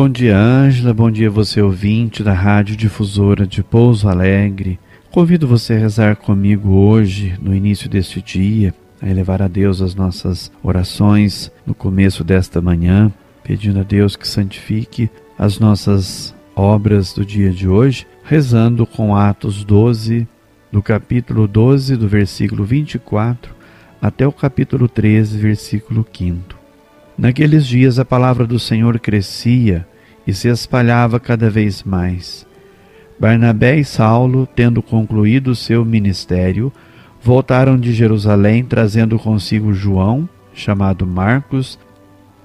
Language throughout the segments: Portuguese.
Bom dia, Ângela. Bom dia, você ouvinte da Rádio Difusora de Pouso Alegre. Convido você a rezar comigo hoje, no início deste dia, a elevar a Deus as nossas orações no começo desta manhã, pedindo a Deus que santifique as nossas obras do dia de hoje, rezando com Atos 12, do capítulo 12, do versículo 24 até o capítulo 13, versículo 5. Naqueles dias a palavra do Senhor crescia e se espalhava cada vez mais. Barnabé e Saulo, tendo concluído seu ministério, voltaram de Jerusalém trazendo consigo João, chamado Marcos.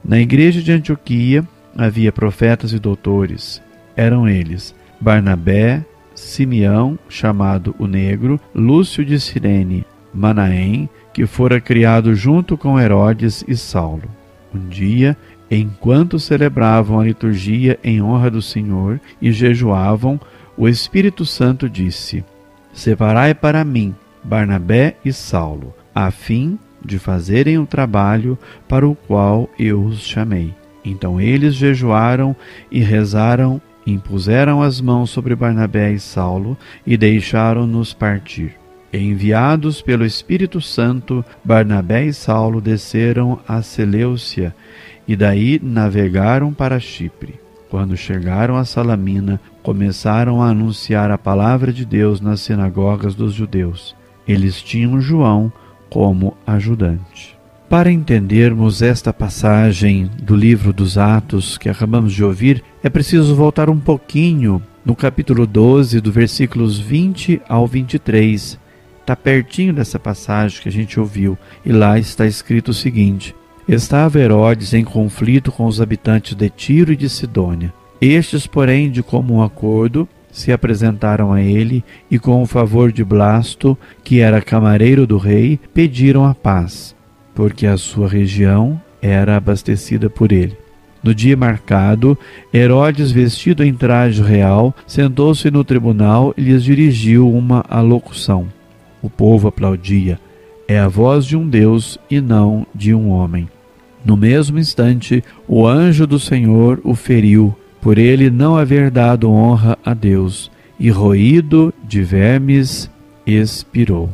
Na igreja de Antioquia havia profetas e doutores. Eram eles Barnabé, Simeão, chamado o Negro, Lúcio de Cirene, Manaém, que fora criado junto com Herodes e Saulo. Um dia, enquanto celebravam a liturgia em honra do Senhor e jejuavam, o Espírito Santo disse: Separai para mim Barnabé e Saulo, a fim de fazerem o trabalho para o qual eu os chamei. Então eles jejuaram e rezaram, impuseram as mãos sobre Barnabé e Saulo e deixaram-nos partir. Enviados pelo Espírito Santo, Barnabé e Saulo desceram a Seleucia e daí navegaram para Chipre. Quando chegaram a Salamina, começaram a anunciar a palavra de Deus nas sinagogas dos judeus. Eles tinham João como ajudante. Para entendermos esta passagem do livro dos Atos que acabamos de ouvir, é preciso voltar um pouquinho no capítulo 12, do versículos 20 ao 23, está pertinho dessa passagem que a gente ouviu, e lá está escrito o seguinte: Estava Herodes em conflito com os habitantes de Tiro e de Sidônia. Estes, porém, de comum acordo, se apresentaram a ele e, com o favor de Blasto, que era camareiro do rei, pediram a paz, porque a sua região era abastecida por ele. No dia marcado, Herodes, vestido em traje real, sentou-se no tribunal e lhes dirigiu uma alocução. O povo aplaudia. É a voz de um Deus e não de um homem. No mesmo instante, o anjo do Senhor o feriu, por ele não haver dado honra a Deus, e roído de vermes, expirou.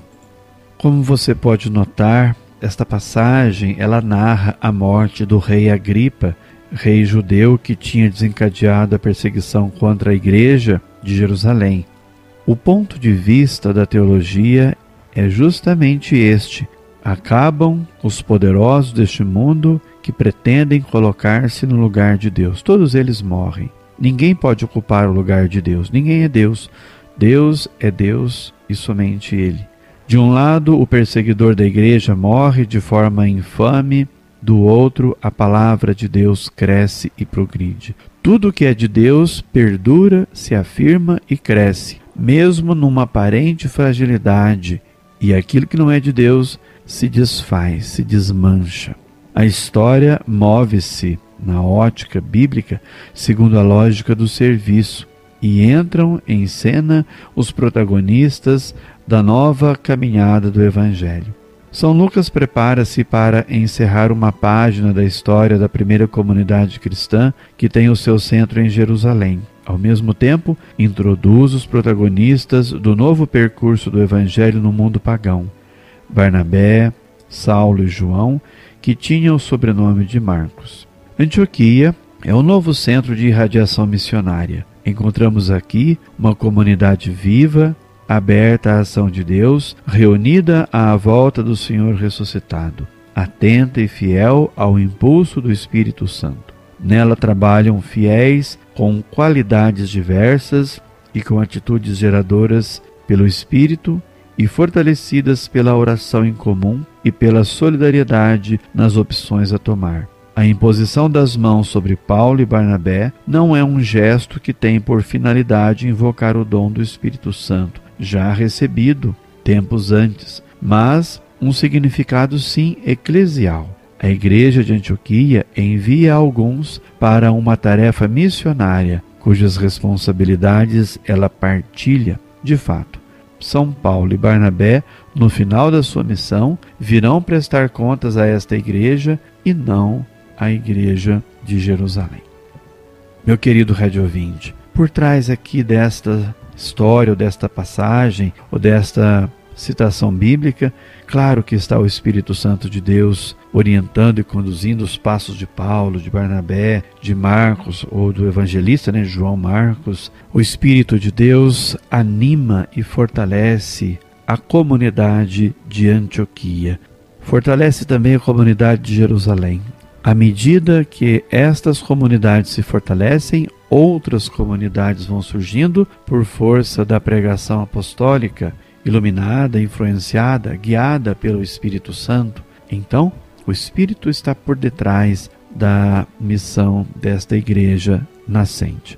Como você pode notar, esta passagem ela narra a morte do rei Agripa, rei judeu que tinha desencadeado a perseguição contra a igreja de Jerusalém. O ponto de vista da teologia é justamente este: acabam os poderosos deste mundo que pretendem colocar-se no lugar de Deus. Todos eles morrem. Ninguém pode ocupar o lugar de Deus. Ninguém é Deus. Deus é Deus e somente Ele. De um lado, o perseguidor da igreja morre de forma infame, do outro, a palavra de Deus cresce e progride. Tudo que é de Deus perdura, se afirma e cresce, mesmo numa aparente fragilidade e aquilo que não é de Deus se desfaz, se desmancha. A história move-se na ótica bíblica segundo a lógica do serviço e entram em cena os protagonistas da nova caminhada do Evangelho. São Lucas prepara-se para encerrar uma página da história da primeira comunidade cristã que tem o seu centro em Jerusalém. Ao mesmo tempo, introduz os protagonistas do novo percurso do Evangelho no mundo pagão: Barnabé, Saulo e João, que tinham o sobrenome de Marcos. Antioquia é o novo centro de irradiação missionária. Encontramos aqui uma comunidade viva, aberta à ação de Deus, reunida à volta do Senhor ressuscitado, atenta e fiel ao impulso do Espírito Santo. Nela trabalham fiéis com qualidades diversas e com atitudes geradoras pelo Espírito e fortalecidas pela oração em comum e pela solidariedade nas opções a tomar. A imposição das mãos sobre Paulo e Barnabé não é um gesto que tem por finalidade invocar o dom do Espírito Santo, já recebido tempos antes, mas um significado sim eclesial. A igreja de Antioquia envia alguns para uma tarefa missionária, cujas responsabilidades ela partilha. De fato, São Paulo e Barnabé, no final da sua missão, virão prestar contas a esta igreja e não à igreja de Jerusalém. Meu querido rádio ouvinte, por trás aqui desta história, ou desta passagem, ou desta citação bíblica, claro que está o Espírito Santo de Deus orientando e conduzindo os passos de Paulo, de Barnabé, de Marcos ou do evangelista, né, João Marcos. O Espírito de Deus anima e fortalece a comunidade de Antioquia. Fortalece também a comunidade de Jerusalém. À medida que estas comunidades se fortalecem, outras comunidades vão surgindo por força da pregação apostólica iluminada, influenciada, guiada pelo Espírito Santo. Então, o Espírito está por detrás da missão desta igreja nascente.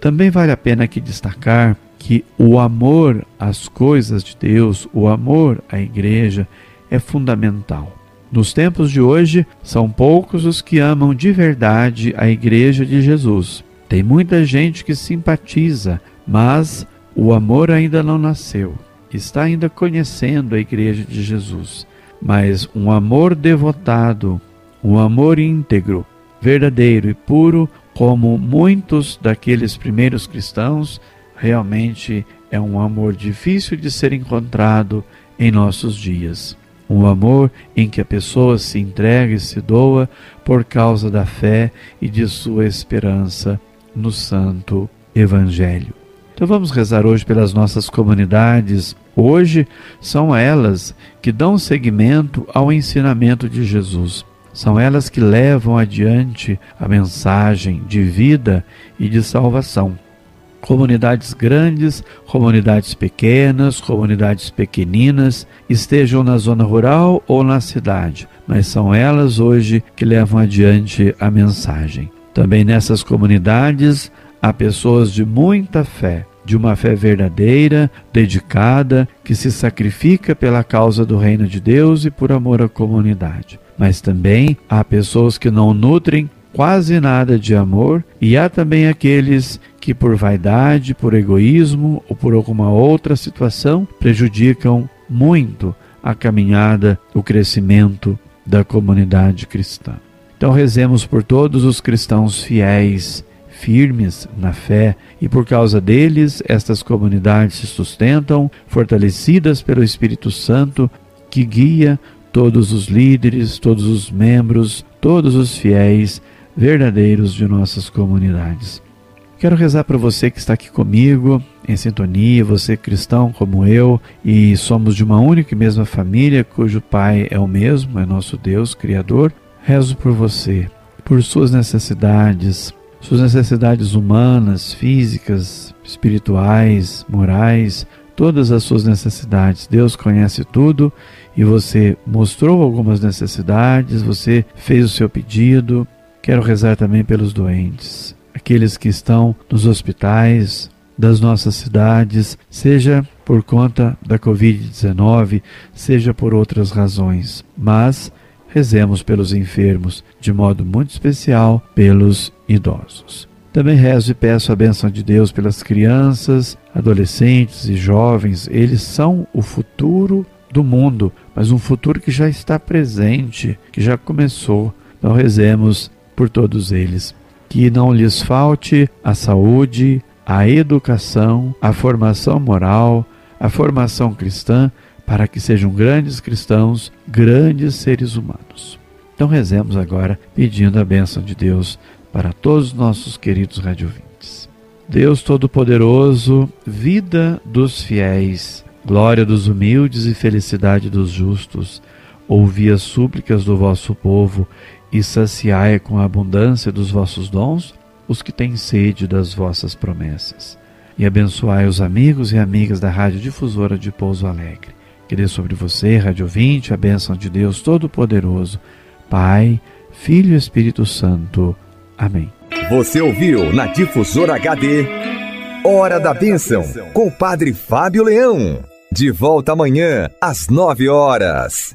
Também vale a pena aqui destacar que o amor às coisas de Deus, o amor à igreja, é fundamental. Nos tempos de hoje, são poucos os que amam de verdade a igreja de Jesus. Tem muita gente que simpatiza, mas o amor ainda não nasceu está ainda conhecendo a Igreja de Jesus, mas um amor devotado, um amor íntegro, verdadeiro e puro, como muitos daqueles primeiros cristãos, realmente é um amor difícil de ser encontrado em nossos dias. Um amor em que a pessoa se entrega e se doa por causa da fé e de sua esperança no Santo Evangelho. Então vamos rezar hoje pelas nossas comunidades. Hoje são elas que dão seguimento ao ensinamento de Jesus. São elas que levam adiante a mensagem de vida e de salvação. Comunidades grandes, comunidades pequenas, comunidades pequeninas, estejam na zona rural ou na cidade, mas são elas hoje que levam adiante a mensagem. Também nessas comunidades Há pessoas de muita fé, de uma fé verdadeira, dedicada, que se sacrifica pela causa do reino de Deus e por amor à comunidade. Mas também há pessoas que não nutrem quase nada de amor, e há também aqueles que, por vaidade, por egoísmo ou por alguma outra situação, prejudicam muito a caminhada, o crescimento da comunidade cristã. Então, rezemos por todos os cristãos fiéis firmes na fé e por causa deles estas comunidades se sustentam, fortalecidas pelo Espírito Santo que guia todos os líderes, todos os membros, todos os fiéis verdadeiros de nossas comunidades. Quero rezar para você que está aqui comigo, em sintonia, você cristão como eu, e somos de uma única e mesma família, cujo Pai é o mesmo, é nosso Deus, Criador. Rezo por você, por suas necessidades, suas necessidades humanas, físicas, espirituais, morais, todas as suas necessidades. Deus conhece tudo e você mostrou algumas necessidades, você fez o seu pedido. Quero rezar também pelos doentes, aqueles que estão nos hospitais das nossas cidades, seja por conta da Covid-19, seja por outras razões. Mas rezemos pelos enfermos, de modo muito especial pelos idosos. Também rezo e peço a benção de Deus pelas crianças, adolescentes e jovens. Eles são o futuro do mundo, mas um futuro que já está presente, que já começou. Então rezemos por todos eles. Que não lhes falte a saúde, a educação, a formação moral, a formação cristã para que sejam grandes cristãos, grandes seres humanos. Então rezemos agora pedindo a bênção de Deus para todos os nossos queridos radiovintes. Deus Todo-Poderoso, vida dos fiéis, glória dos humildes e felicidade dos justos, ouvi as súplicas do vosso povo e saciai com a abundância dos vossos dons os que têm sede das vossas promessas. E abençoai os amigos e amigas da Rádio Difusora de Pouso Alegre que dê sobre você, Rádio 20, a bênção de Deus Todo-Poderoso, Pai, Filho e Espírito Santo. Amém. Você ouviu na Difusora HD Hora da Bênção com o Padre Fábio Leão. De volta amanhã às nove horas.